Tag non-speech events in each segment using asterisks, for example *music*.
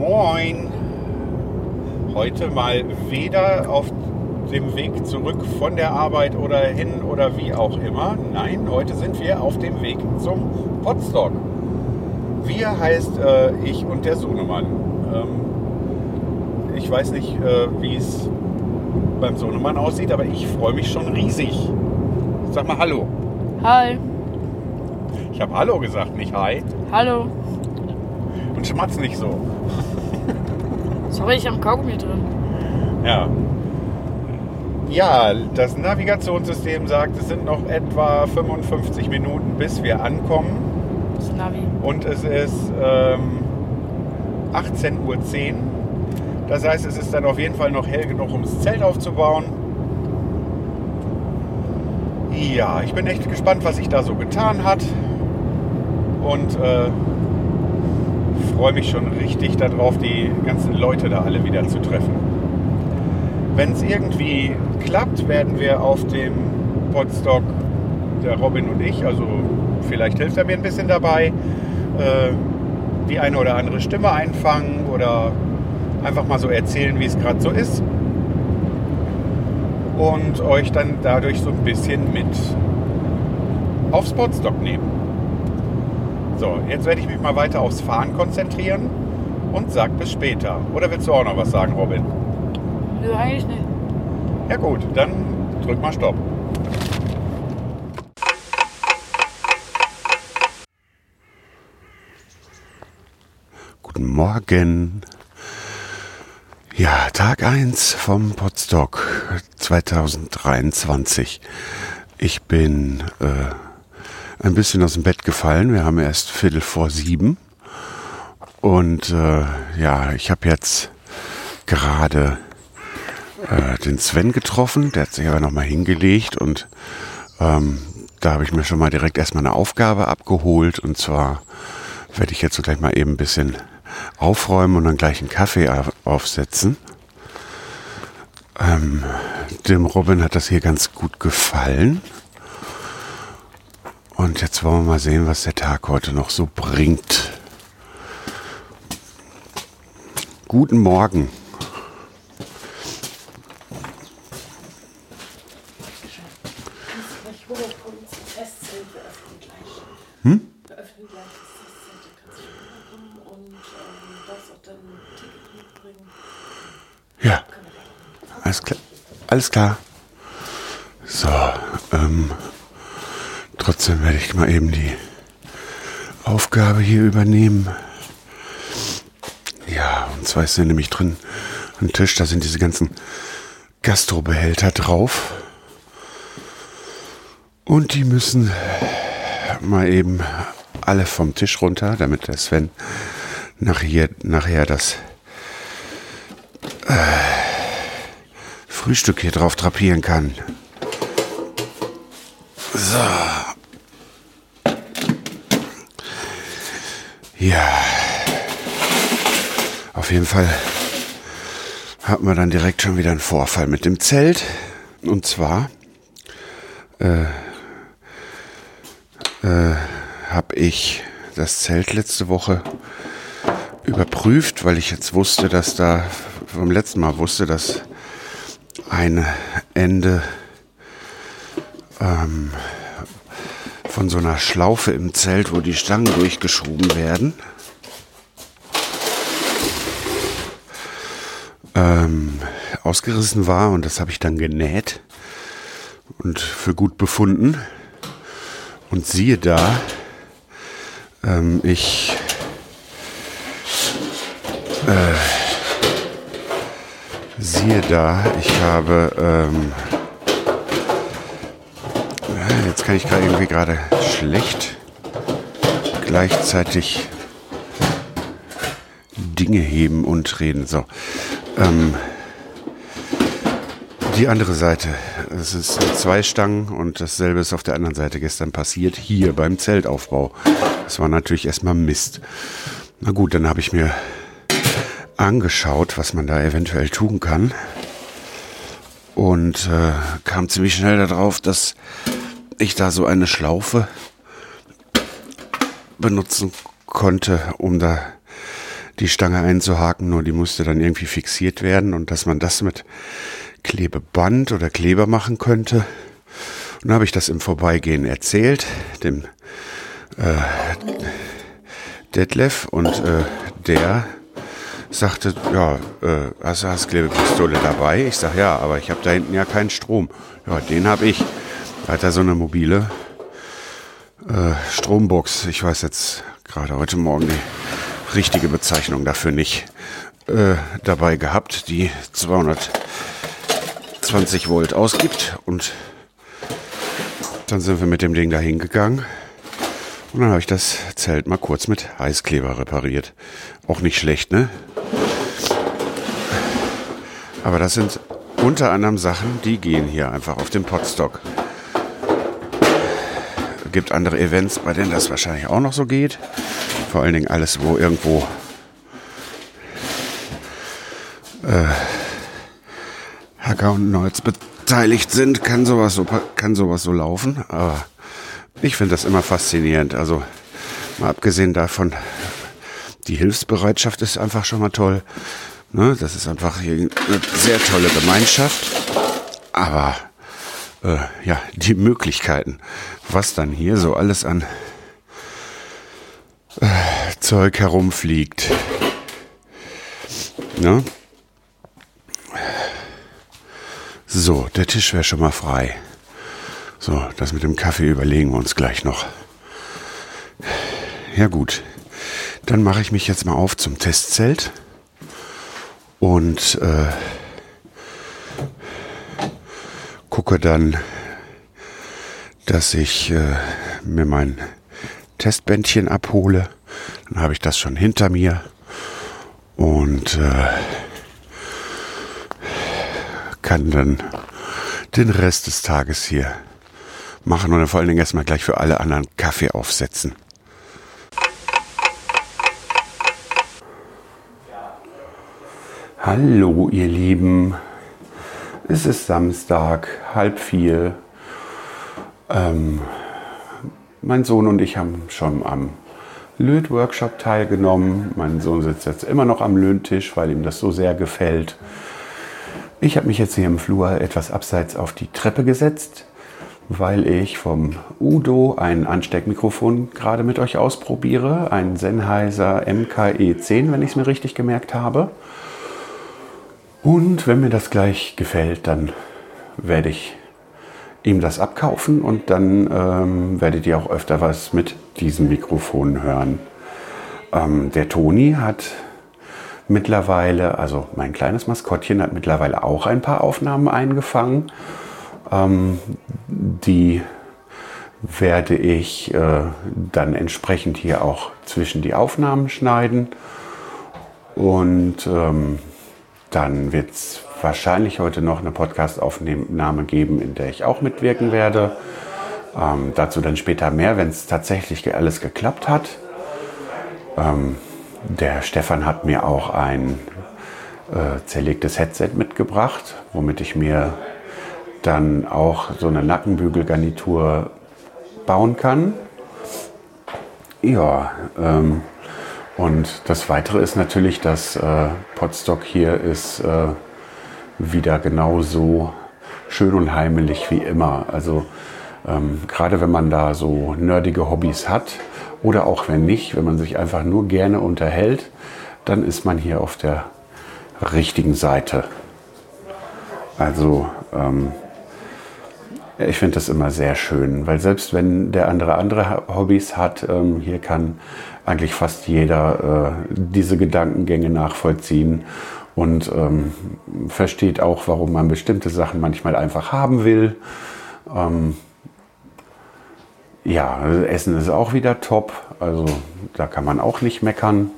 Moin! Heute mal weder auf dem Weg zurück von der Arbeit oder hin oder wie auch immer. Nein, heute sind wir auf dem Weg zum Potstock. Wir heißt äh, ich und der Sohnemann. Ähm, ich weiß nicht, äh, wie es beim Sohnemann aussieht, aber ich freue mich schon riesig. Sag mal Hallo. Hi. Ich habe Hallo gesagt, nicht Hi. Hallo. Und schmatz nicht so. Sorry, ich habe Kaugummi drin. Ja. Ja, das Navigationssystem sagt, es sind noch etwa 55 Minuten, bis wir ankommen. Das Navi. Und es ist ähm, 18.10 Uhr. Das heißt, es ist dann auf jeden Fall noch hell genug, um das Zelt aufzubauen. Ja, ich bin echt gespannt, was sich da so getan hat. Und äh, freue mich schon richtig darauf, die ganzen Leute da alle wieder zu treffen. Wenn es irgendwie klappt, werden wir auf dem Podstock, der Robin und ich, also vielleicht hilft er mir ein bisschen dabei, äh, die eine oder andere Stimme einfangen oder einfach mal so erzählen, wie es gerade so ist. Und euch dann dadurch so ein bisschen mit aufs Podstock nehmen. So, jetzt werde ich mich mal weiter aufs Fahren konzentrieren und sag bis später. Oder willst du auch noch was sagen, Robin? Nö, eigentlich nicht. Ja gut, dann drück mal Stopp. Guten Morgen. Ja, Tag 1 vom Podstock 2023. Ich bin äh, ein bisschen aus dem Bett gefallen. Wir haben erst Viertel vor sieben. Und äh, ja, ich habe jetzt gerade äh, den Sven getroffen. Der hat sich aber nochmal hingelegt und ähm, da habe ich mir schon mal direkt erstmal eine Aufgabe abgeholt. Und zwar werde ich jetzt so gleich mal eben ein bisschen aufräumen und dann gleich einen Kaffee aufsetzen. Ähm, dem Robin hat das hier ganz gut gefallen. Und jetzt wollen wir mal sehen, was der Tag heute noch so bringt. Guten Morgen. Hm? Ja, alles klar. Alles klar. So, ähm, trotzdem werde ich mal eben die Aufgabe hier übernehmen. Ja, und zwar ist hier nämlich drin ein Tisch, da sind diese ganzen Gastrobehälter drauf. Und die müssen mal eben alle vom Tisch runter, damit der Sven nachher, nachher das äh, Frühstück hier drauf drapieren kann. So. Ja. Auf jeden Fall hatten wir dann direkt schon wieder einen Vorfall mit dem Zelt. Und zwar äh, äh, habe ich das Zelt letzte Woche überprüft, weil ich jetzt wusste, dass da vom letzten Mal wusste, dass ein Ende ähm, von so einer Schlaufe im Zelt, wo die Stangen durchgeschoben werden, ähm, ausgerissen war und das habe ich dann genäht und für gut befunden. Und siehe da, ähm, ich äh, siehe da, ich habe ähm, jetzt kann ich gerade irgendwie gerade schlecht gleichzeitig Dinge heben und reden. So. Ähm, die andere Seite. Es ist zwei Stangen und dasselbe ist auf der anderen Seite gestern passiert, hier beim Zeltaufbau. Das war natürlich erstmal Mist. Na gut, dann habe ich mir angeschaut, was man da eventuell tun kann. Und äh, kam ziemlich schnell darauf, dass ich da so eine Schlaufe benutzen konnte, um da die Stange einzuhaken. Nur die musste dann irgendwie fixiert werden und dass man das mit Klebeband oder Kleber machen könnte. Und dann habe ich das im Vorbeigehen erzählt, dem äh, Detlef und äh, der sagte, ja, äh, hast du hast Klebepistole dabei? Ich sag ja, aber ich habe da hinten ja keinen Strom. Ja, den habe ich. Hat er so eine mobile äh, Strombox. Ich weiß jetzt gerade heute Morgen die richtige Bezeichnung dafür nicht äh, dabei gehabt, die 220 Volt ausgibt und dann sind wir mit dem Ding da hingegangen und dann habe ich das Zelt mal kurz mit Heißkleber repariert. Auch nicht schlecht, ne? Aber das sind unter anderem Sachen, die gehen hier einfach auf dem Potstock. Gibt andere Events, bei denen das wahrscheinlich auch noch so geht. Vor allen Dingen alles, wo irgendwo äh, Hacker und Nerds beteiligt sind, kann sowas so, kann sowas so laufen. Aber ich finde das immer faszinierend. Also mal abgesehen davon, die Hilfsbereitschaft ist einfach schon mal toll. Ne? Das ist einfach eine sehr tolle Gemeinschaft. Aber äh, ja, die Möglichkeiten, was dann hier so alles an äh, Zeug herumfliegt. Ne? So, der Tisch wäre schon mal frei. So, das mit dem Kaffee überlegen wir uns gleich noch. Ja gut, dann mache ich mich jetzt mal auf zum Testzelt und äh, gucke dann, dass ich äh, mir mein Testbändchen abhole. Dann habe ich das schon hinter mir und äh, kann dann den Rest des Tages hier machen und vor allen Dingen erstmal gleich für alle anderen Kaffee aufsetzen. Hallo ihr Lieben, es ist Samstag, halb vier. Ähm, mein Sohn und ich haben schon am Lötworkshop teilgenommen. Mein Sohn sitzt jetzt immer noch am Löhntisch, weil ihm das so sehr gefällt. Ich habe mich jetzt hier im Flur etwas abseits auf die Treppe gesetzt weil ich vom Udo ein Ansteckmikrofon gerade mit euch ausprobiere. Ein Sennheiser MKE10, wenn ich es mir richtig gemerkt habe. Und wenn mir das gleich gefällt, dann werde ich ihm das abkaufen und dann ähm, werdet ihr auch öfter was mit diesem Mikrofon hören. Ähm, der Toni hat mittlerweile, also mein kleines Maskottchen hat mittlerweile auch ein paar Aufnahmen eingefangen. Ähm, die werde ich äh, dann entsprechend hier auch zwischen die Aufnahmen schneiden. Und ähm, dann wird es wahrscheinlich heute noch eine Podcast-Aufnahme geben, in der ich auch mitwirken werde. Ähm, dazu dann später mehr, wenn es tatsächlich alles geklappt hat. Ähm, der Stefan hat mir auch ein äh, zerlegtes Headset mitgebracht, womit ich mir dann auch so eine Nackenbügelgarnitur bauen kann. Ja, ähm, und das Weitere ist natürlich, dass äh, Potstock hier ist äh, wieder genauso schön und heimelig wie immer. Also ähm, gerade wenn man da so nerdige Hobbys hat oder auch wenn nicht, wenn man sich einfach nur gerne unterhält, dann ist man hier auf der richtigen Seite. Also ähm, ich finde das immer sehr schön, weil selbst wenn der andere andere Hobbys hat, ähm, hier kann eigentlich fast jeder äh, diese Gedankengänge nachvollziehen und ähm, versteht auch, warum man bestimmte Sachen manchmal einfach haben will. Ähm, ja, Essen ist auch wieder top, also da kann man auch nicht meckern.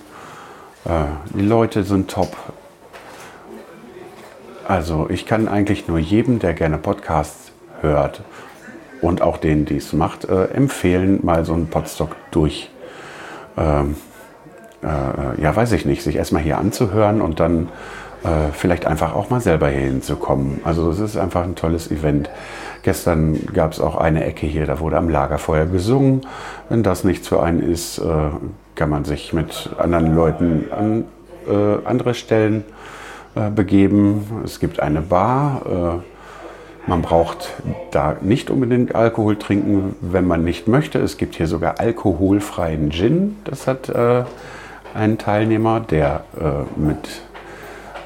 Äh, die Leute sind top. Also ich kann eigentlich nur jedem, der gerne Podcasts hört und auch denen, die es macht, äh, empfehlen, mal so einen Podstock durch. Ähm, äh, ja, weiß ich nicht, sich erstmal hier anzuhören und dann äh, vielleicht einfach auch mal selber hier hinzukommen. Also es ist einfach ein tolles Event. Gestern gab es auch eine Ecke hier, da wurde am Lagerfeuer gesungen. Wenn das nichts für einen ist, äh, kann man sich mit anderen Leuten an äh, andere Stellen äh, begeben. Es gibt eine Bar. Man braucht da nicht unbedingt Alkohol trinken, wenn man nicht möchte. Es gibt hier sogar alkoholfreien Gin. Das hat äh, ein Teilnehmer, der äh, mit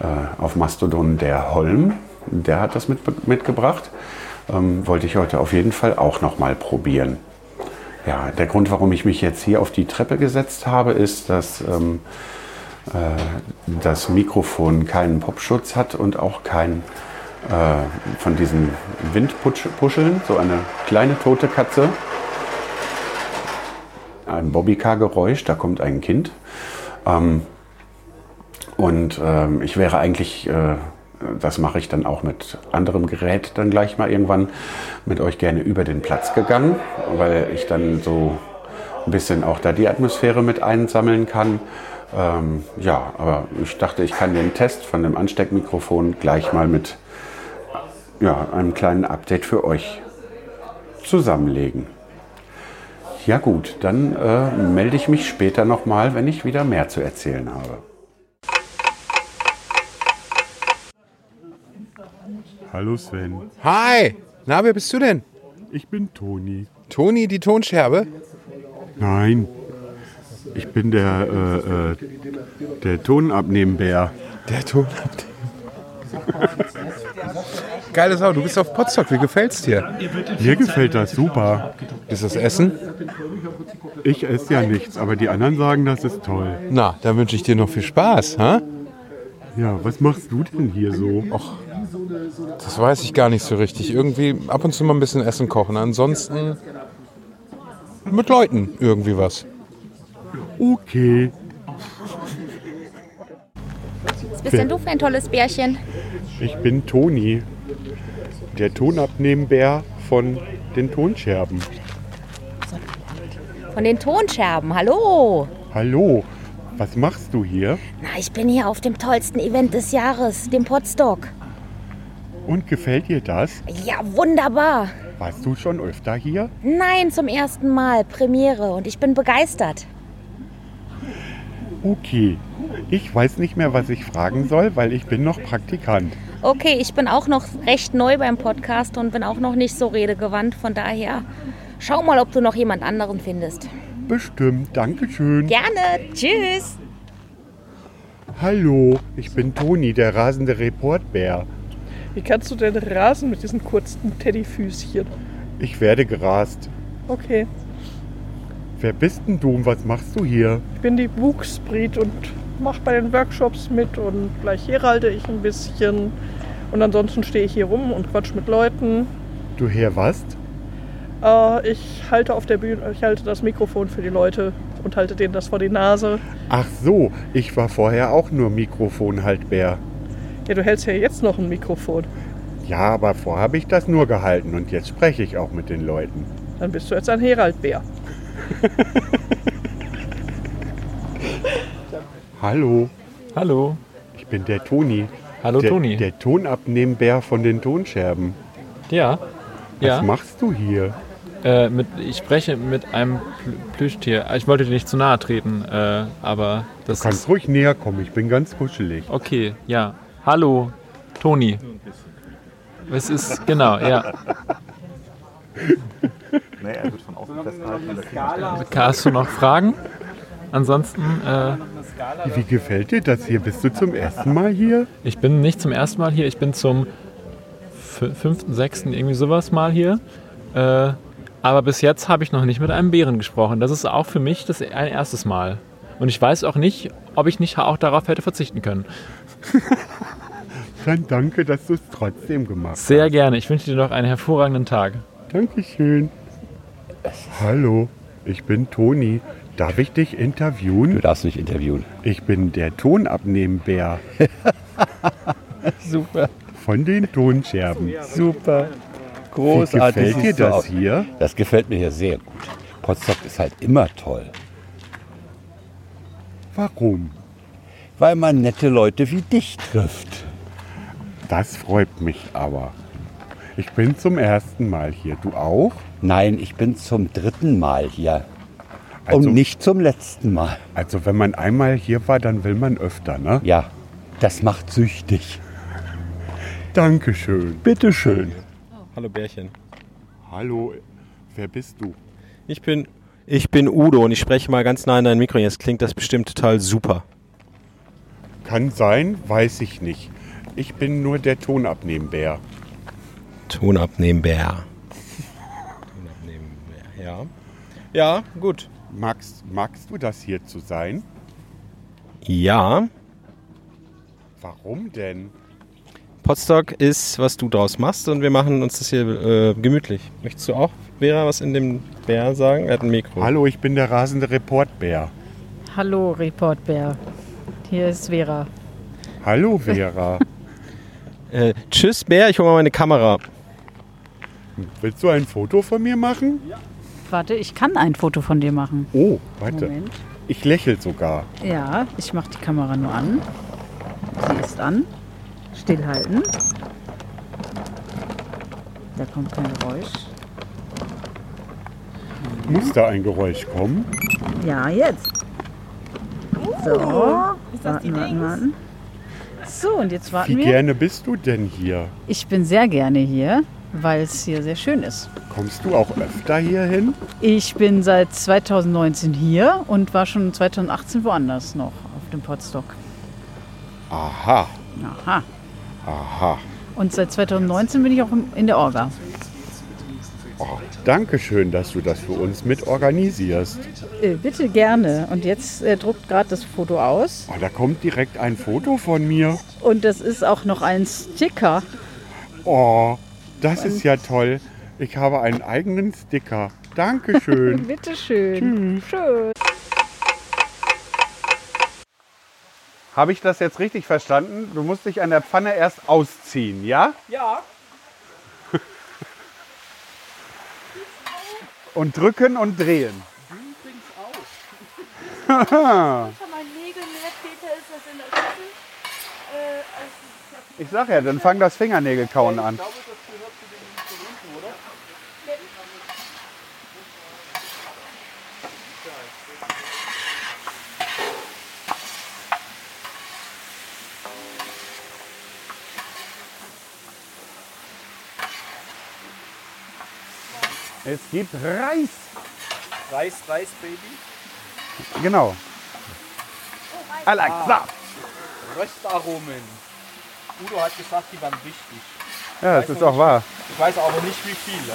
äh, auf Mastodon der Holm, der hat das mit, mitgebracht. Ähm, wollte ich heute auf jeden Fall auch noch mal probieren. Ja, der Grund, warum ich mich jetzt hier auf die Treppe gesetzt habe, ist, dass ähm, äh, das Mikrofon keinen Popschutz hat und auch kein äh, von diesen Windpuscheln, so eine kleine tote Katze. Ein Bobbycar-Geräusch, da kommt ein Kind. Ähm, und ähm, ich wäre eigentlich, äh, das mache ich dann auch mit anderem Gerät dann gleich mal irgendwann mit euch gerne über den Platz gegangen, weil ich dann so ein bisschen auch da die Atmosphäre mit einsammeln kann. Ähm, ja, aber ich dachte, ich kann den Test von dem Ansteckmikrofon gleich mal mit ja, einem kleinen Update für euch zusammenlegen. Ja gut, dann äh, melde ich mich später nochmal, wenn ich wieder mehr zu erzählen habe. Hallo Sven, Hi! Na, wer bist du denn? ich bin Toni. Toni, die Tonscherbe? Nein, ich bin der, äh, äh, der Tonabnehmbär. Der Ton. *laughs* Geile Sau, du bist auf Potsdok, wie gefällt's dir? Mir gefällt das super. Ist das Essen? Ich esse ja nichts, aber die anderen sagen, das ist toll. Na, dann wünsche ich dir noch viel Spaß, ha? Ja, was machst du denn hier so? Das weiß ich gar nicht so richtig. Irgendwie ab und zu mal ein bisschen Essen kochen. Ansonsten mit Leuten irgendwie was. Okay, Was bist denn du für ein tolles Bärchen? ich bin Toni, der Tonabnehmbär von den Tonscherben. Von den Tonscherben. Hallo. Hallo, was machst du hier? Na, ich bin hier auf dem tollsten Event des Jahres, dem Podstock. Und gefällt dir das? Ja, wunderbar. Warst du schon öfter hier? Nein, zum ersten Mal Premiere und ich bin begeistert. Okay, ich weiß nicht mehr, was ich fragen soll, weil ich bin noch Praktikant. Okay, ich bin auch noch recht neu beim Podcast und bin auch noch nicht so redegewandt. Von daher, schau mal, ob du noch jemand anderen findest. Bestimmt, Dankeschön. Gerne. Tschüss. Hallo, ich bin Toni, der rasende Reportbär. Wie kannst du denn rasen mit diesen kurzen Teddyfüßchen? Ich werde gerast. Okay, Wer bist denn du und was machst du hier? ich bin die Wuchsbrit und mach bei den Workshops mit und gleich heralde ich ein bisschen. Und ansonsten stehe ich hier rum und quatsch mit Leuten. Du her was? Äh, ich halte auf der Bühne, ich halte das Mikrofon für die Leute und halte denen das vor die Nase. Ach so, ich war vorher auch nur Mikrofonhaltbär. Ja, du hältst ja jetzt noch ein Mikrofon. Ja, aber vorher habe ich das nur gehalten und jetzt spreche ich auch mit den Leuten. Dann bist du jetzt ein Heraldbär. *laughs* Hallo, Hallo. ich bin der Toni. Hallo der, Toni. Der Tonabnehmbär von den Tonscherben. Ja. Was Ja. machst du hier? Äh, mit, ich spreche mit einem Plü- Plüschtier. Ich wollte dir nicht zu nahe treten, äh, aber das Du kannst ist. ruhig näher kommen, ich bin ganz kuschelig. Okay, ja. Hallo, Toni. Es ist, genau, ja. *laughs* Hast du noch Fragen? Ansonsten, äh, Wie gefällt dir das hier? Bist du zum ersten Mal hier? ich bin nicht zum ersten Mal hier, ich bin zum fü- fünften, sechsten, irgendwie sowas mal hier. Äh, aber bis jetzt habe ich noch nicht mit einem Bären gesprochen. Das ist auch für mich das ein erstes Mal. Und ich weiß auch nicht, ob ich nicht auch darauf hätte verzichten können. *laughs* Dann danke, dass du es trotzdem gemacht hast. Sehr gerne. Ich wünsche dir noch einen hervorragenden Tag. Dankeschön. Hallo, ich bin Toni, Darf ich dich interviewen? Du darfst mich interviewen. Ich bin der Tonabnehmbär *laughs* Super. von den Tonscherben. Super. Großartig. Wie gefällt dir das aus. hier? Das gefällt mir hier sehr gut. Potsdok ist halt immer toll, Warum? weil man nette Leute wie dich trifft. Das freut mich aber. Ich bin zum ersten Mal hier. Du auch? Nein, ich bin zum dritten Mal hier. Also- Und nicht zum letzten Mal. Also wenn man einmal hier war, dann will man öfter, ne? Ja, das macht süchtig. Dankeschön. Bitteschön. Hallo Bärchen. Hallo, wer bist du? Ich bin, ich bin Udo und ich spreche mal ganz nah in dein Mikro. Jetzt klingt das bestimmt total super. Kann sein, weiß ich nicht. Ich bin nur der Tonabnehmbär. Ton abnehmen, Bär. Ton abnehmen, Bär, ja. Ja, gut. Magst, magst du das hier zu sein? Ja, Warum denn? Potstock ist, was du draus machst und wir machen uns das hier äh, gemütlich. Möchtest du auch, Vera, was in dem Bär sagen? Er hat ein Mikro. Hallo, ich bin der rasende Reportbär. Hallo, Reportbär. Hier ist Vera. Hallo, Vera. *laughs* Äh, tschüss, Bär, ich hole mal meine Kamera. Willst du ein Foto von mir machen? Warte, ich kann ein Foto von dir machen. Oh, warte. Moment. Ich lächel sogar. Ja, ich mache die Kamera nur an. Sie ist an. Stillhalten. Da kommt kein Geräusch. Muss da ein Geräusch kommen? Ja, jetzt. So, ist das die warten, warten, Dings? warten. So, und jetzt Wie warten wir. gerne bist du denn hier? Ich bin sehr gerne hier, weil es hier sehr schön ist. Kommst du auch öfter hier hin? Ich bin seit 2019 hier und war schon 2018 woanders noch auf dem Podstock. Aha, Aha. aha. Und seit 2019 bin ich auch in der Orga. Oh, Dankeschön, dass du das für uns mit organisierst. Äh, bitte gerne. Und jetzt äh, druckt gerade das Foto aus. Oh, da kommt direkt ein Foto von mir. Und das ist auch noch ein Sticker. Oh, das ist ja toll. Ich habe einen eigenen Sticker. Dankeschön. *laughs* Bitte schön. Schön. Habe ich das jetzt richtig verstanden? Du musst dich an der Pfanne erst ausziehen, ja? Ja. *laughs* Und drücken und drehen. *laughs* Äh, als Ich sag ja, dann fang das Fingernägelkauen an. Es gibt Reis. Reis, Reis, Baby. Genau. Alexa. Röstaromen. Udo hat gesagt, die waren wichtig. Ja, das ist auch wahr. Ich weiß aber nicht, wie viele.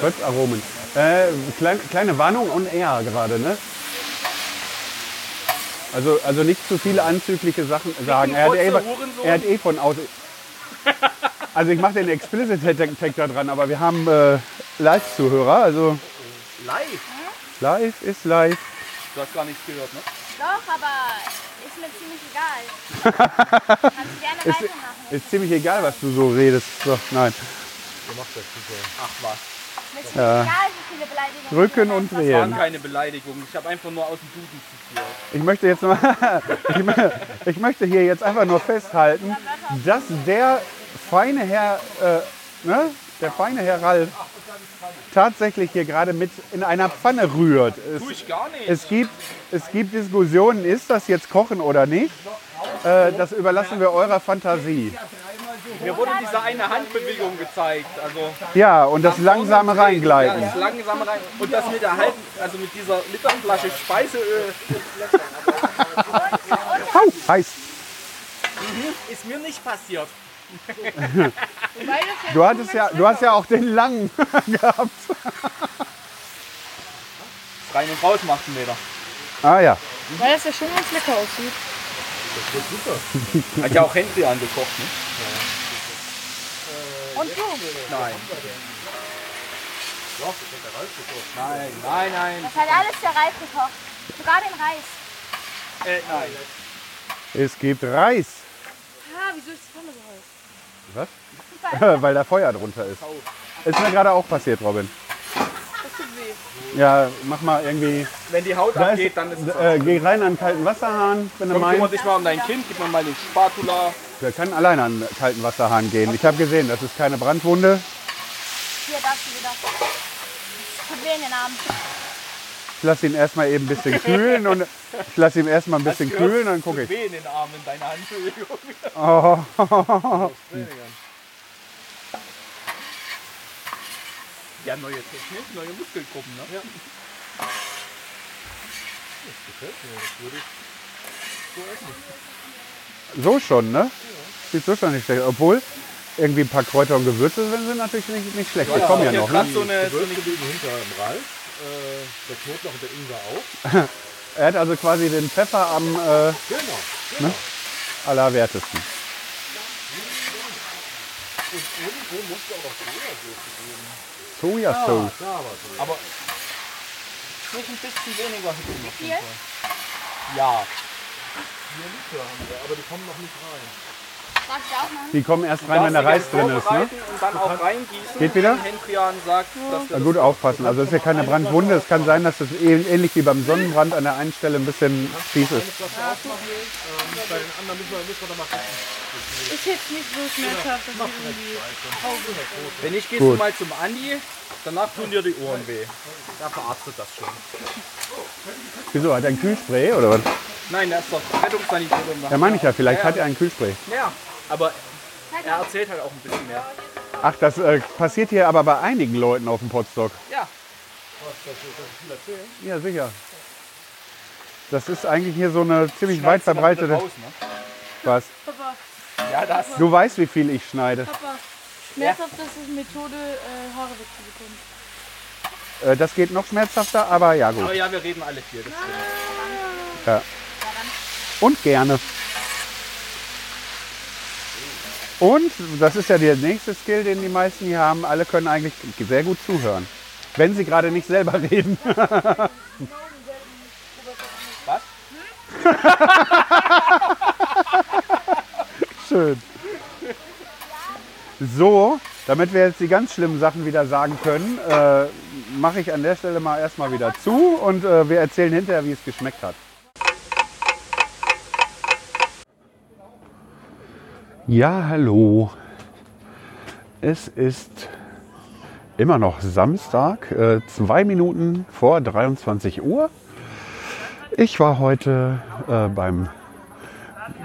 Röstaromen. Äh, klein, kleine Warnung on air gerade, ne? Also, also nicht zu viele anzügliche Sachen sagen. Er hat, eh, er hat eh von außen. *laughs* Also ich mache den Explicit Tag da dran, aber wir haben äh, Live-Zuhörer. Also Live? live ist live. Du hast gar nichts gehört, ne? Doch, aber ist mir ziemlich egal. *laughs* Kannst du gerne Ist, weitermachen. ist ziemlich egal, was du so redest. So, nein. Ach was. Mir ist Ja. egal, wie viele Beleidigungen. Drücken und Das waren drehen. keine Beleidigungen. Ich habe einfach nur aus dem Duden zitiert. Ich möchte jetzt mal, *laughs* ich möchte hier jetzt einfach nur festhalten, dass der feine Herr, äh, ne, der feine Herr Ralf tatsächlich hier gerade mit in einer Pfanne rührt. Es, Tu ich gar nicht. es gibt, es gibt Diskussionen, ist das jetzt Kochen oder nicht? Äh, das überlassen wir eurer Fantasie. Mir wurde diese eine Handbewegung gezeigt. Also Ja, und das langsame Ja, Reingleiten. das langsame rein. Und das mit der halben, also mit dieser Literflasche Speiseöl. Heiß. Mhm, Ist mir nicht passiert. Du, hattest ja, du hast ja auch den langen *laughs* gehabt. Rein und raus macht ein Meter. Ah ja. Weil das ja schon ganz lecker aussieht. Das wird super. Hat ja auch Henry angekocht, ne? Und du? Nein. Nein, nein, nein. Das hat alles der Reif gekocht. Sogar den Reis. Äh, nein. Es gibt Reis. Ah, wieso ist die Pfanne so heiß? Was? *laughs* Weil da Feuer drunter ist. Ist mir gerade auch passiert, Robin. Das tut weh. Ja, mach mal irgendwie. Wenn die Haut Da abgeht, ist, dann ist es äh, Geh rein an den kalten Wasserhahn, wenn du Komm, kümmere meinst. dich mal um dein Kind, gib mir mal den Spatula. Wir können alleine an den kalten Wasserhahn gehen. Ich habe gesehen, das ist keine Brandwunde. Hier, darfst du wieder. In den Arm. Ich lasse ihn erstmal eben ein bisschen kühlen und ich lasse ihn erstmal ein bisschen Hast kühlen, dann gucke ich. weh in den Armen, in deiner Handbewegung. Oh. Ja, neue Technik, neue Muskelgruppen, ne? Ja. So schon, ne? Sieht so schon nicht schlecht. aus. Obwohl, irgendwie ein paar Kräuter und Gewürze sind, sind natürlich nicht, nicht schlecht. Die kommen ja noch, ne? so eine, so eine hinter dem Ralf. Äh, der Knoblauch und der Ingwer auch. *laughs* Er hat also quasi den Pfeffer am äh, Genau, ne? allerwertesten. Und irgendwo musst du auch noch Sojasauce geben. Sojasauce. Ja, da war so. Aber nicht ein bisschen weniger Hütten Wie auf viel? jeden Fall. Ja. Vier Liter haben wir, aber die kommen noch nicht rein. Darf ich auch machen? Die kommen erst rein, wenn der Reis drin ist, ne? Und dann auch reingießen. Geht wieder? Hendrian sagt, dass Na gut aufpassen. Also es ist ja keine Brandwunde. Es kann sein, dass es ähn- ähnlich wie beim Sonnenbrand an der einen Stelle ein bisschen fies ist. Ähm, bei den anderen müssen wir, müssen wir da mal gucken. Ist jetzt nicht so schmerzhaft, dass ich irgendwie Wenn nicht, gehst du mal zum Andi. Danach tun dir die Ohren weh. Da verarztet das schon. Wieso? Hat er ein Kühlspray oder was? Nein, der ist doch Rettungssanitäter. da Ja, meine ich ja. Vielleicht Ja, hat er ein Kühlspray. Ja, aber er erzählt halt auch ein bisschen mehr. Ach, das äh, passiert hier aber bei einigen Leuten auf dem Potstock. Ja. Ja, sicher. Das ist eigentlich hier so eine ziemlich weit verbreitete. Raus, ne? Was? Papa, Ja, das. Du weißt, wie viel ich schneide. Papa, schmerzhaft ist es Methode, äh, Haare wegzubekommen. Äh, das geht noch schmerzhafter, aber ja gut. Aber ja, wir reden alle vier. Stimmt. Ja. Und gerne. Und, das ist ja der nächste Skill, den die meisten hier haben, alle können eigentlich sehr gut zuhören. Wenn sie gerade nicht selber *laughs* reden. Was? *laughs* Schön. So, damit wir jetzt die ganz schlimmen Sachen wieder sagen können, äh, mache ich an der Stelle mal erstmal wieder zu und äh, wir erzählen hinterher, wie es geschmeckt hat. Ja, hallo. Es ist immer noch Samstag, äh, zwei Minuten vor 23 Uhr. Ich war heute äh, beim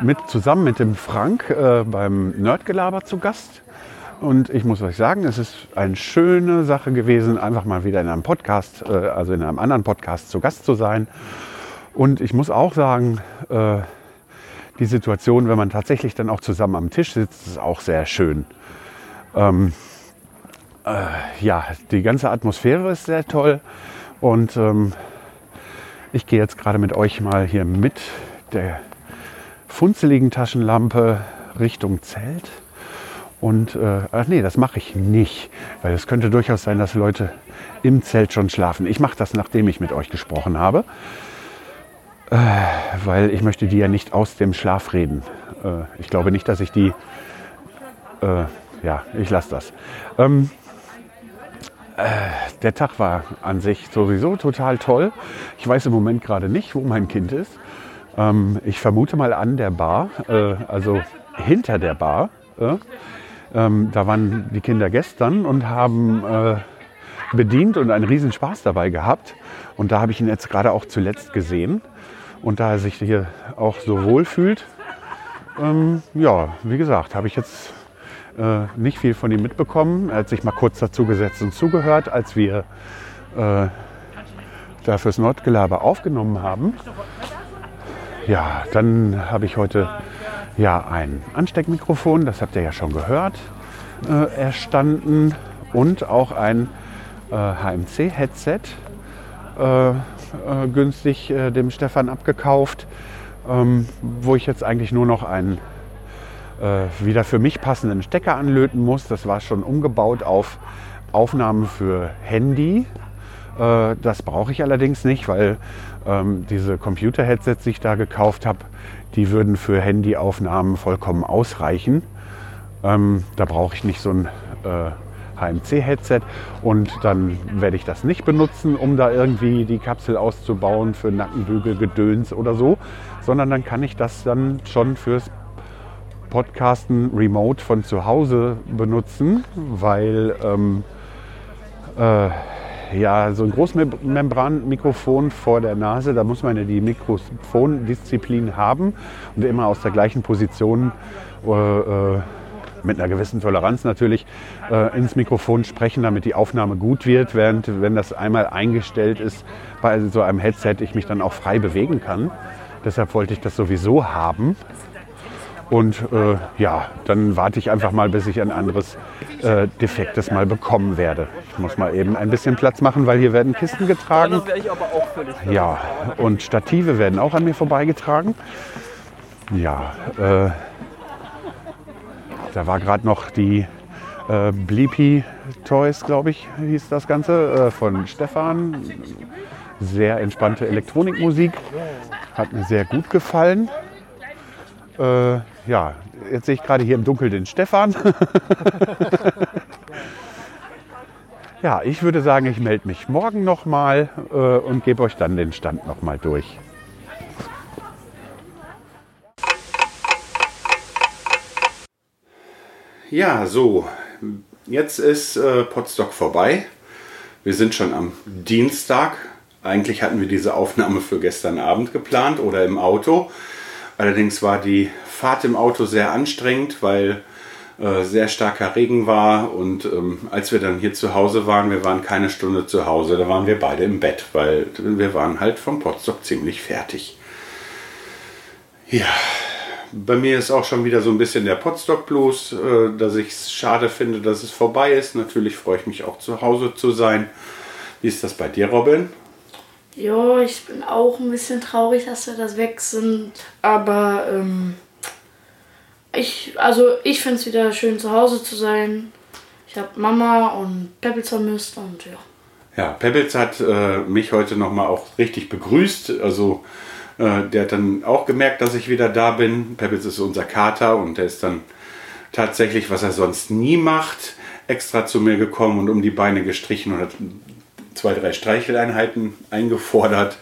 mit, zusammen mit dem Frank äh, beim Nerdgelaber zu Gast. Und ich muss euch sagen, es ist eine schöne Sache gewesen, einfach mal wieder in einem Podcast, äh, also in einem anderen Podcast zu Gast zu sein. Und ich muss auch sagen, äh, die Situation, wenn man tatsächlich dann auch zusammen am Tisch sitzt, ist auch sehr schön. Ähm, äh, ja, die ganze Atmosphäre ist sehr toll. Und ähm, ich gehe jetzt gerade mit euch mal hier mit der funzeligen Taschenlampe Richtung Zelt. Und, äh, ach nee, das mache ich nicht, weil es könnte durchaus sein, dass Leute im Zelt schon schlafen. Ich mache das, nachdem ich mit euch gesprochen habe, weil ich möchte die ja nicht aus dem Schlaf reden. Äh, ich glaube nicht, dass ich die, äh, ja, ich lasse das. Ähm, äh, der Tag war an sich sowieso total toll. Ich weiß im Moment gerade nicht, wo mein Kind ist. Ähm, ich vermute mal an der Bar, äh, also hinter der Bar. Äh. Ähm, da waren die Kinder gestern und haben äh, bedient und einen riesen Spaß dabei gehabt. Und da habe ich ihn jetzt gerade auch zuletzt gesehen. Und da er sich hier auch so wohl fühlt, ähm, ja, wie gesagt, habe ich jetzt äh, nicht viel von ihm mitbekommen. Er hat sich mal kurz dazu gesetzt und zugehört, als wir äh, da fürs Nordgelaber aufgenommen haben. Ja, dann habe ich heute ja ein Ansteckmikrofon, das habt ihr ja schon gehört, äh, erstanden und auch ein äh, HMC-Headset äh, äh, günstig äh, dem Stefan abgekauft, ähm, wo ich jetzt eigentlich nur noch einen äh, wieder für mich passenden Stecker anlöten muss. Das war schon umgebaut auf Aufnahmen für Handy. Äh, das brauche ich allerdings nicht, weil ähm, diese Computer-Headsets, die ich da gekauft habe, die würden für Handyaufnahmen vollkommen ausreichen. Ähm, da brauche ich nicht so ein äh, HMC-Headset und dann werde ich das nicht benutzen, um da irgendwie die Kapsel auszubauen für Nackenbügel, Gedöns oder so, sondern dann kann ich das dann schon fürs Podcasten remote von zu Hause benutzen, weil ähm, äh, ja, so ein Großmembran-Mikrofon vor der Nase, da muss man ja die Mikrofondisziplin haben und immer aus der gleichen Position äh, äh, mit einer gewissen Toleranz natürlich äh, ins Mikrofon sprechen, damit die Aufnahme gut wird, während wenn das einmal eingestellt ist bei so einem Headset, ich mich dann auch frei bewegen kann. Deshalb wollte ich das sowieso haben. Und äh, ja, dann warte ich einfach mal, bis ich ein anderes äh, defektes mal bekommen werde. Ich muss mal eben ein bisschen Platz machen, weil hier werden Kisten getragen. Ja, und Stative werden auch an mir vorbeigetragen. Ja, äh, da war gerade noch die äh, Bleepy Toys, glaube ich, hieß das Ganze, äh, von Stefan. Sehr entspannte Elektronikmusik. Hat mir sehr gut gefallen. Äh, ja, jetzt sehe ich gerade hier im Dunkeln den Stefan. *laughs* ja, ich würde sagen, ich melde mich morgen nochmal äh, und gebe euch dann den Stand nochmal durch. Ja, so, jetzt ist äh, Potsdok vorbei. Wir sind schon am Dienstag. Eigentlich hatten wir diese Aufnahme für gestern Abend geplant oder im Auto. Allerdings war die Fahrt im Auto sehr anstrengend, weil äh, sehr starker Regen war. Und ähm, als wir dann hier zu Hause waren, wir waren keine Stunde zu Hause, da waren wir beide im Bett, weil wir waren halt vom Potsdok ziemlich fertig. Ja, bei mir ist auch schon wieder so ein bisschen der Potstock Blues, äh, dass ich es schade finde, dass es vorbei ist. Natürlich freue ich mich auch zu Hause zu sein. Wie ist das bei dir, Robin? Ja, ich bin auch ein bisschen traurig, dass wir das weg sind. Aber ähm, ich, also ich finde es wieder schön zu Hause zu sein. Ich habe Mama und Pebbles vermisst und ja. Ja, Pebbles hat äh, mich heute nochmal auch richtig begrüßt. Also äh, der hat dann auch gemerkt, dass ich wieder da bin. Pebbles ist unser Kater und der ist dann tatsächlich, was er sonst nie macht, extra zu mir gekommen und um die Beine gestrichen und hat zwei, drei Streicheleinheiten eingefordert.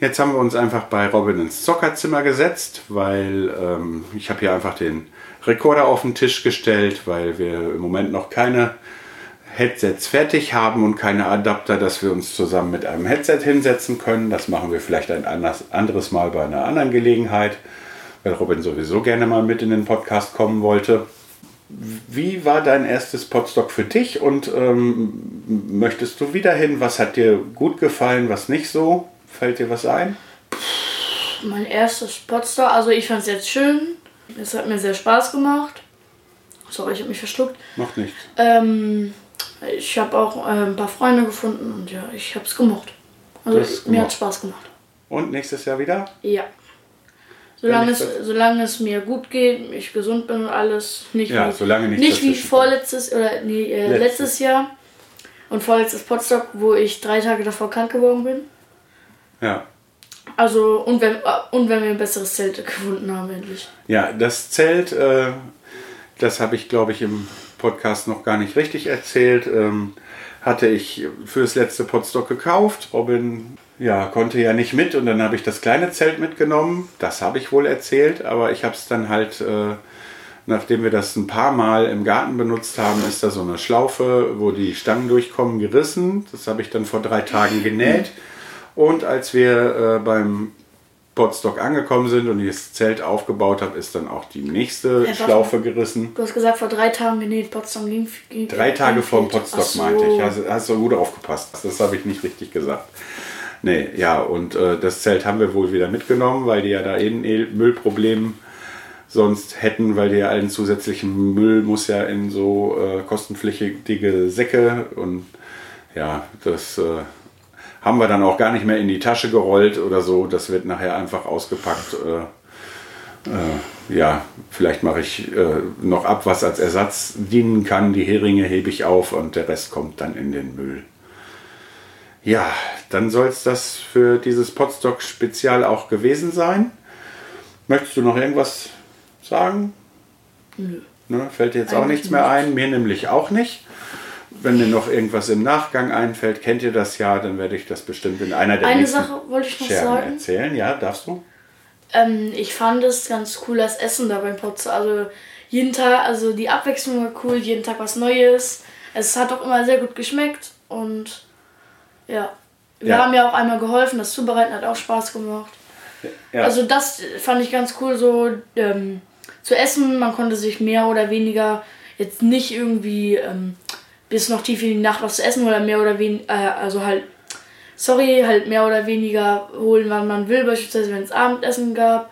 Jetzt haben wir uns einfach bei Robin ins Zockerzimmer gesetzt, weil ähm, ich habe hier einfach den Rekorder auf den Tisch gestellt, weil wir im Moment noch keine Headsets fertig haben und keine Adapter, dass wir uns zusammen mit einem Headset hinsetzen können. Das machen wir vielleicht ein anderes Mal bei einer anderen Gelegenheit, weil Robin sowieso gerne mal mit in den Podcast kommen wollte. Wie war dein erstes Podstock für dich und ähm, möchtest du wieder hin? Was hat dir gut gefallen, was nicht so? Fällt dir was ein? Mein erstes Podstock, also ich fand es jetzt schön. Es hat mir sehr Spaß gemacht. Sorry, ich habe mich verschluckt. Noch nicht. Ähm, ich habe auch äh, ein paar Freunde gefunden und ja, ich habe es gemocht. Also Das mir gemocht. hat Spaß gemacht. Und nächstes Jahr wieder? Ja. Solange es, solange es mir gut geht, ich gesund bin und alles. Nicht Ja, wie, solange nichts nicht wie vorletztes oder nee, äh, Letztes. letztes Jahr und vorletztes Potstock, wo ich drei Tage davor krank geworden bin. Ja. Also, und wenn, äh, und wenn wir ein besseres Zelt *laughs* gefunden haben, endlich. Ja, das Zelt, äh, das habe ich, glaube ich, im Podcast noch gar nicht richtig erzählt. Ähm, hatte ich fürs letzte Podstock gekauft. Robin ja, konnte ja nicht mit und dann habe ich das kleine Zelt mitgenommen. Das habe ich wohl erzählt, aber ich habe es dann halt, äh, nachdem wir das ein paar Mal im Garten benutzt haben, ist da so eine Schlaufe, wo die Stangen durchkommen, gerissen. Das habe ich dann vor drei Tagen genäht. Und als wir äh, beim Podstock angekommen sind und ich das Zelt aufgebaut habe, ist dann auch die nächste Ja, Schlaufe gerissen. Du hast gesagt, vor drei Tagen genäht, Potsdam ging. ging Drei Tage vor dem Podstock so. meinte ich. Also hast du gut aufgepasst. Das habe ich nicht richtig gesagt. Nee, ja, und äh, das Zelt haben wir wohl wieder mitgenommen, weil die ja da eh ein El- Müllproblem sonst hätten, weil die ja allen zusätzlichen Müll muss ja in so äh, kostenpflichtige Säcke und ja, das äh, haben wir dann auch gar nicht mehr in die Tasche gerollt oder so. Das wird nachher einfach ausgepackt. Äh, äh, ja, vielleicht mache ich äh, noch ab, was als Ersatz dienen kann. Die Heringe hebe ich auf und der Rest kommt dann in den Müll. Ja, dann soll es das für dieses Podstock-Spezial auch gewesen sein. Möchtest du noch irgendwas sagen? Nö. Ne, fällt dir jetzt auch Eigentlich nichts mehr ein, mir nämlich auch nicht. Wenn mir noch irgendwas im Nachgang einfällt, kennt ihr das ja, dann werde ich das bestimmt in einer der Eine nächsten Sache wollte ich noch Scherben sagen. erzählen. Ja, darfst du? Ähm, ich fand es ganz cool, das Essen da beim Potz. Also jeden Tag, also die Abwechslung war cool, jeden Tag was Neues. Es hat auch immer sehr gut geschmeckt und ja. Wir Ja. haben ja auch einmal geholfen, das Zubereiten hat auch Spaß gemacht. Ja. Also das fand ich ganz cool, so ähm, zu essen. Man konnte sich mehr oder weniger jetzt nicht irgendwie ähm, bis noch tief in die Nacht was zu essen oder mehr oder weniger, äh, also halt, sorry, halt mehr oder weniger holen, wann man will. Beispielsweise, wenn es Abendessen gab,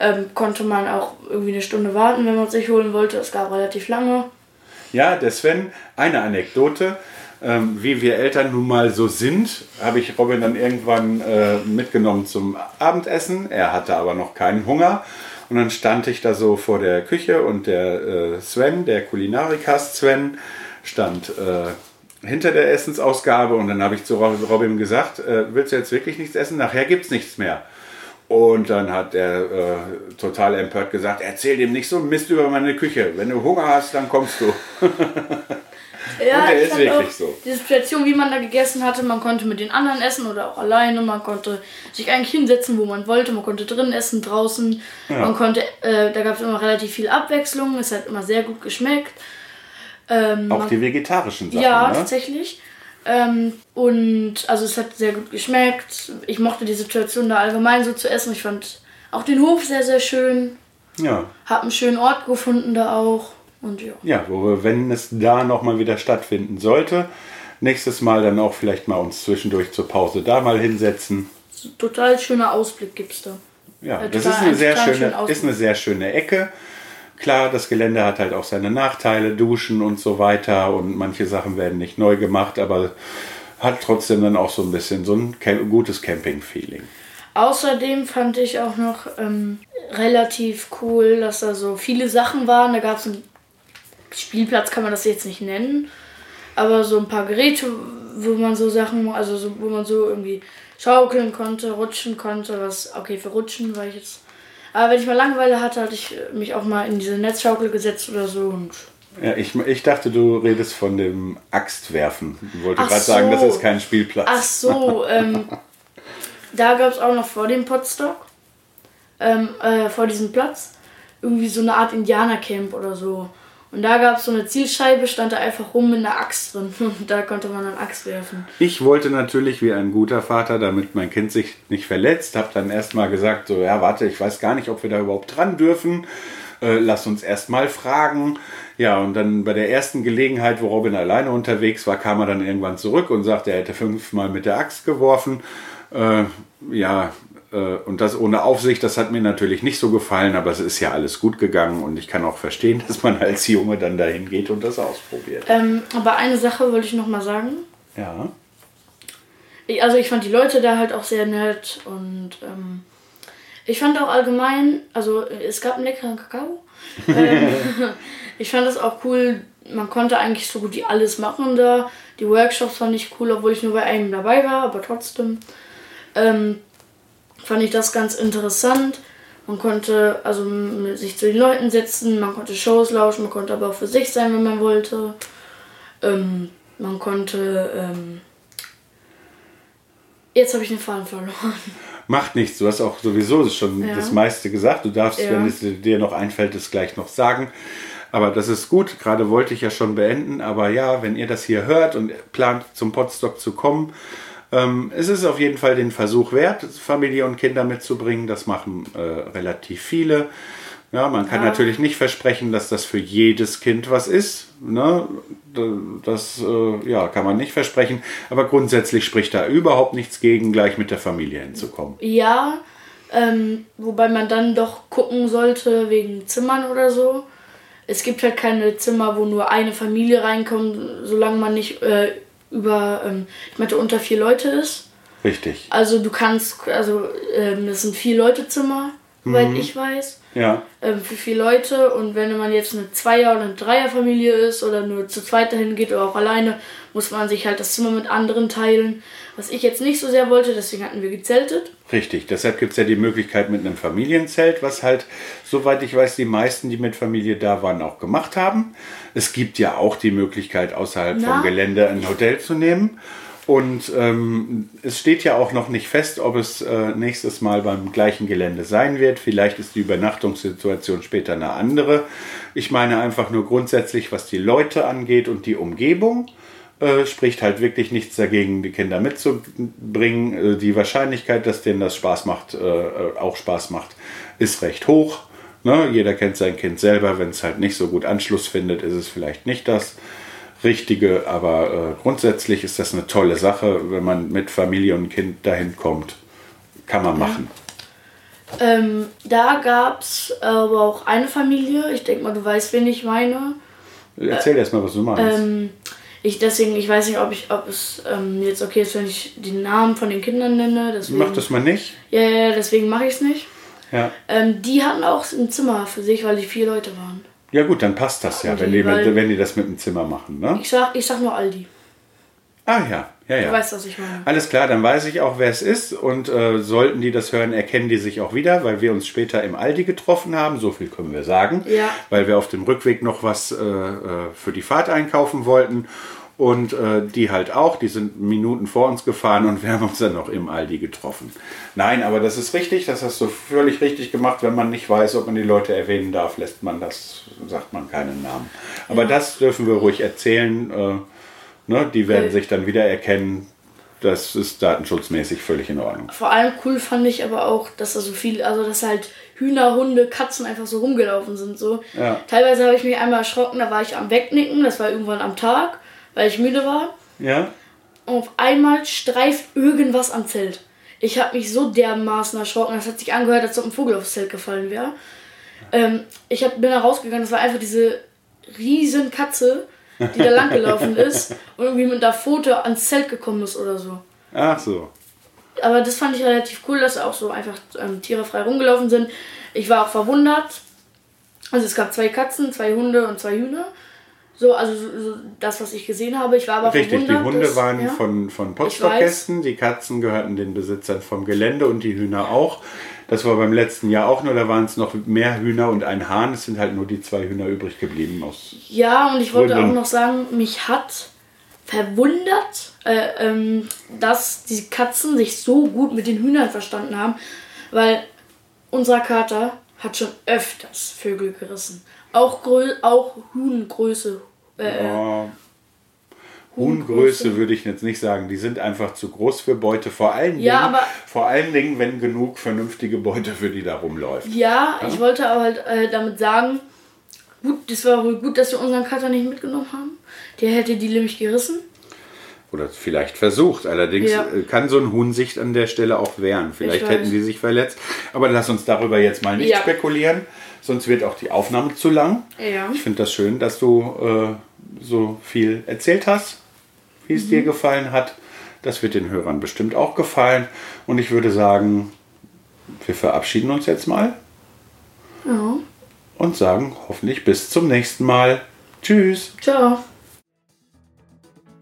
ähm, konnte man auch irgendwie eine Stunde warten, wenn man es sich holen wollte. Es gab relativ lange. Ja, der Sven, eine Anekdote. Ähm, wie wir Eltern nun mal so sind, habe ich Robin dann irgendwann äh, mitgenommen zum Abendessen. Er hatte aber noch keinen Hunger. Und dann stand ich da so vor der Küche und der äh, Sven, der Kulinarikas Sven, stand äh, hinter der Essensausgabe. Und dann habe ich zu Rob- Robin gesagt, äh, willst du jetzt wirklich nichts essen? Nachher gibt es nichts mehr. Und dann hat er äh, total empört gesagt, erzähl dem nicht so Mist über meine Küche. Wenn du Hunger hast, dann kommst du. *laughs* Ja, Und der ist wirklich so. Die Situation, wie man da gegessen hatte, man konnte mit den anderen essen oder auch alleine. Man konnte sich eigentlich hinsetzen, wo man wollte. Man konnte drin essen, draußen. Ja. Man konnte, äh, da gab es immer relativ viel Abwechslung. Es hat immer sehr gut geschmeckt. Ähm, Auch die vegetarischen Sachen. ja, ne? tatsächlich. Ähm, und also es hat sehr gut geschmeckt. Ich mochte die Situation da allgemein so zu essen. Ich fand auch den Hof sehr, sehr schön. Ja. Hab einen schönen Ort gefunden da auch. Und ja. Ja, wo wir, wenn es da nochmal wieder stattfinden sollte, nächstes Mal dann auch vielleicht mal uns zwischendurch zur Pause da mal hinsetzen. Total schöner Ausblick gibt's da. Ja, Äh, das ist eine, sehr schöne, ist eine sehr schöne Ecke. Klar, das Gelände hat halt auch seine Nachteile, Duschen und so weiter und manche Sachen werden nicht neu gemacht, aber hat trotzdem dann auch so ein bisschen so ein gutes Camping-Feeling. Außerdem fand ich auch noch ähm, relativ cool, dass da so viele Sachen waren. Da gab es einen Spielplatz, kann man das jetzt nicht nennen, aber so ein paar Geräte, wo man so Sachen, also so, wo man so irgendwie schaukeln konnte, rutschen konnte. Was okay für Rutschen war ich jetzt. Aber wenn ich mal Langeweile hatte, hatte ich mich auch mal in diese Netzschaukel gesetzt oder so und Ja, ich, ich dachte, du redest von dem Axtwerfen. Ich wollte gerade sagen, das so. ist kein Spielplatz. Ach so, ähm, da gab es auch noch vor dem Potstock, ähm, äh, vor diesem Platz, irgendwie so eine Art Indianercamp oder so. Und da gab es so eine Zielscheibe, stand da einfach rum mit einer Axt drin. *laughs* Und da konnte man dann Axt werfen. Ich wollte natürlich wie ein guter Vater, damit mein Kind sich nicht verletzt, habe dann erstmal gesagt, so ja, warte, ich weiß gar nicht, ob wir da überhaupt dran dürfen. Äh, lass uns erstmal fragen. Ja, und dann bei der ersten Gelegenheit, wo Robin alleine unterwegs war, kam er dann irgendwann zurück und sagte, er hätte fünfmal mit der Axt geworfen. Äh, ja, und das ohne Aufsicht, das hat mir natürlich nicht so gefallen, aber es ist ja alles gut gegangen und ich kann auch verstehen, *laughs* dass man als Junge dann dahin geht und das ausprobiert. Ähm, aber eine Sache wollte ich noch mal sagen. Ja. Ich, also ich fand die Leute da halt auch sehr nett und ähm, ich fand auch allgemein, also es gab einen leckeren Kakao. *laughs* ähm, *laughs* ich fand das auch cool, man konnte eigentlich so gut wie alles machen da. Die Workshops fand ich cool, obwohl ich nur bei einem dabei war, aber trotzdem ähm, fand ich das ganz interessant. Man konnte also sich zu den Leuten setzen, man konnte Shows lauschen, man konnte aber auch für sich sein, wenn man wollte. Ähm, man konnte ähm, Jetzt habe ich den Faden verloren. Macht nichts, du hast auch sowieso schon Ja. das meiste gesagt. Du darfst, Ja. wenn es dir noch einfällt, es gleich noch sagen. Aber das ist gut. Gerade wollte ich ja schon beenden. Aber ja, wenn ihr das hier hört und plant, zum Podstock zu kommen, ähm, es ist auf jeden Fall den Versuch wert, Familie und Kinder mitzubringen. Das machen äh, relativ viele. Ja, man kann Ja. natürlich nicht versprechen, dass das für jedes Kind was ist. Ne? Das äh, ja, kann man nicht versprechen. Aber grundsätzlich spricht da überhaupt nichts gegen, gleich mit der Familie hinzukommen. Ja, ähm, wobei man dann doch gucken sollte wegen Zimmern oder so. Es gibt halt keine Zimmer, wo nur eine Familie reinkommt, solange man nicht äh, über, ähm, ich meinte, unter vier Leute ist. Richtig. Also du kannst, also ähm, das sind vier Leute Zimmer, soweit Mhm. ich weiß. Ja. ähm, für vier Leute. Und wenn man jetzt eine Zweier- oder eine Dreierfamilie ist oder nur zu zweit dahin geht oder auch alleine, muss man sich halt das Zimmer mit anderen teilen. Was ich jetzt nicht so sehr wollte, deswegen hatten wir gezeltet. Richtig, deshalb gibt es ja die Möglichkeit mit einem Familienzelt, was halt, soweit ich weiß, die meisten, die mit Familie da waren, auch gemacht haben. Es gibt ja auch die Möglichkeit, außerhalb Na? vom Gelände ein Hotel zu nehmen. Und ähm, es steht ja auch noch nicht fest, ob es äh, nächstes Mal beim gleichen Gelände sein wird. Vielleicht ist die Übernachtungssituation später eine andere. Ich meine einfach nur grundsätzlich, was die Leute angeht und die Umgebung äh, spricht halt wirklich nichts dagegen, die Kinder mitzubringen. Äh, die Wahrscheinlichkeit, dass denen das Spaß macht, äh, äh, auch Spaß macht, ist recht hoch. Ne? Jeder kennt sein Kind selber. Wenn es halt nicht so gut Anschluss findet, ist es vielleicht nicht das Richtige. Aber äh, grundsätzlich ist das eine tolle Sache, wenn man mit Familie und Kind dahin kommt. Kann man machen. Ähm, da gab es aber auch eine Familie. Ich denke mal, du weißt, wen ich meine. Erzähl erst mal, was du meinst. Ähm, ich deswegen, ich weiß nicht, ob ich, ob es ähm, jetzt okay ist, wenn ich die Namen von den Kindern nenne. Deswegen, Mach das mal nicht. Ja, ja, ja, deswegen mache ich es nicht. Ja. Ähm, die hatten auch ein Zimmer für sich, weil die vier Leute waren. Ja gut, dann passt das ja, wenn die, Weil- wenn die das mit dem Zimmer machen. Ne? Ich sag, ich sag nur Aldi. Ah ja, ja, ja. Du weißt, was ich meine. Alles klar, dann weiß ich auch, wer es ist. Und äh, sollten die das hören, erkennen die sich auch wieder, weil wir uns später im Aldi getroffen haben. So viel können wir sagen. Ja. Weil wir auf dem Rückweg noch was äh, äh, für die Fahrt einkaufen wollten. Und äh, die halt auch, die sind Minuten vor uns gefahren und wir haben uns dann noch im Aldi getroffen. Nein, aber das ist richtig, das hast du völlig richtig gemacht. Wenn man nicht weiß, ob man die Leute erwähnen darf, lässt man das, sagt man keinen Namen. Aber das dürfen wir ruhig erzählen. Äh, ne? Die werden Okay. sich dann wieder erkennen. Das ist datenschutzmäßig völlig in Ordnung. Vor allem cool fand ich aber auch, dass da so viel, also dass halt Hühner, Hunde, Katzen einfach so rumgelaufen sind. So. Ja. Teilweise habe ich mich einmal erschrocken, da war ich am Wegnicken, das war irgendwann am Tag, weil ich müde war. Ja? Und auf einmal streift irgendwas am Zelt. Ich habe mich so dermaßen erschrocken, das hat sich angehört, als ob ein Vogel aufs Zelt gefallen wäre. Ähm, ich hab, bin da rausgegangen, das war einfach diese riesen Katze, die da lang gelaufen *laughs* ist und irgendwie mit der Pfote ans Zelt gekommen ist oder so. Ach so. Aber das fand ich relativ cool, dass auch so einfach ähm, Tiere frei rumgelaufen sind. Ich war auch verwundert. Also es gab zwei Katzen, zwei Hunde und zwei Hühner. So, also so, das, was ich gesehen habe. Ich war aber Richtig, die. Hunde dass- waren ja. von, von Ich Potstockgästen, die Katzen gehörten den Besitzern vom Gelände und die Hühner auch. Das war beim letzten Jahr auch nur, da waren es noch mehr Hühner und ein Hahn. Es sind halt nur die zwei Hühner übrig geblieben. Aus Ja, und ich wollte Gründen. auch noch sagen, mich hat verwundert, äh, ähm, dass die Katzen sich so gut mit den Hühnern verstanden haben, weil unser Kater hat schon öfters Vögel gerissen. Auch, grö auch Huhngröße. Äh, Oh, Huhngröße würde ich jetzt nicht sagen. Die sind einfach zu groß für Beute. Vor allen, Dingen, Ja, aber- vor allen Dingen, wenn genug vernünftige Beute für die da rumläuft. Ja, ich wollte aber halt äh, damit sagen, gut, das war wohl gut, dass wir unseren Kater nicht mitgenommen haben. Der hätte die nämlich gerissen. Oder vielleicht versucht. Allerdings Ja. äh, kann so ein Huhn sich an der Stelle auch wehren. Vielleicht hätten die sich verletzt. Aber lass uns darüber jetzt mal nicht Ja. spekulieren. Sonst wird auch die Aufnahme zu lang. Ja. Ich finde das schön, dass du äh, so viel erzählt hast, wie es Mhm. dir gefallen hat. Das wird den Hörern bestimmt auch gefallen. Und ich würde sagen, wir verabschieden uns jetzt mal Ja. und sagen hoffentlich bis zum nächsten Mal. Tschüss. Ciao.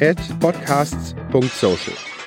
at podcasts.social.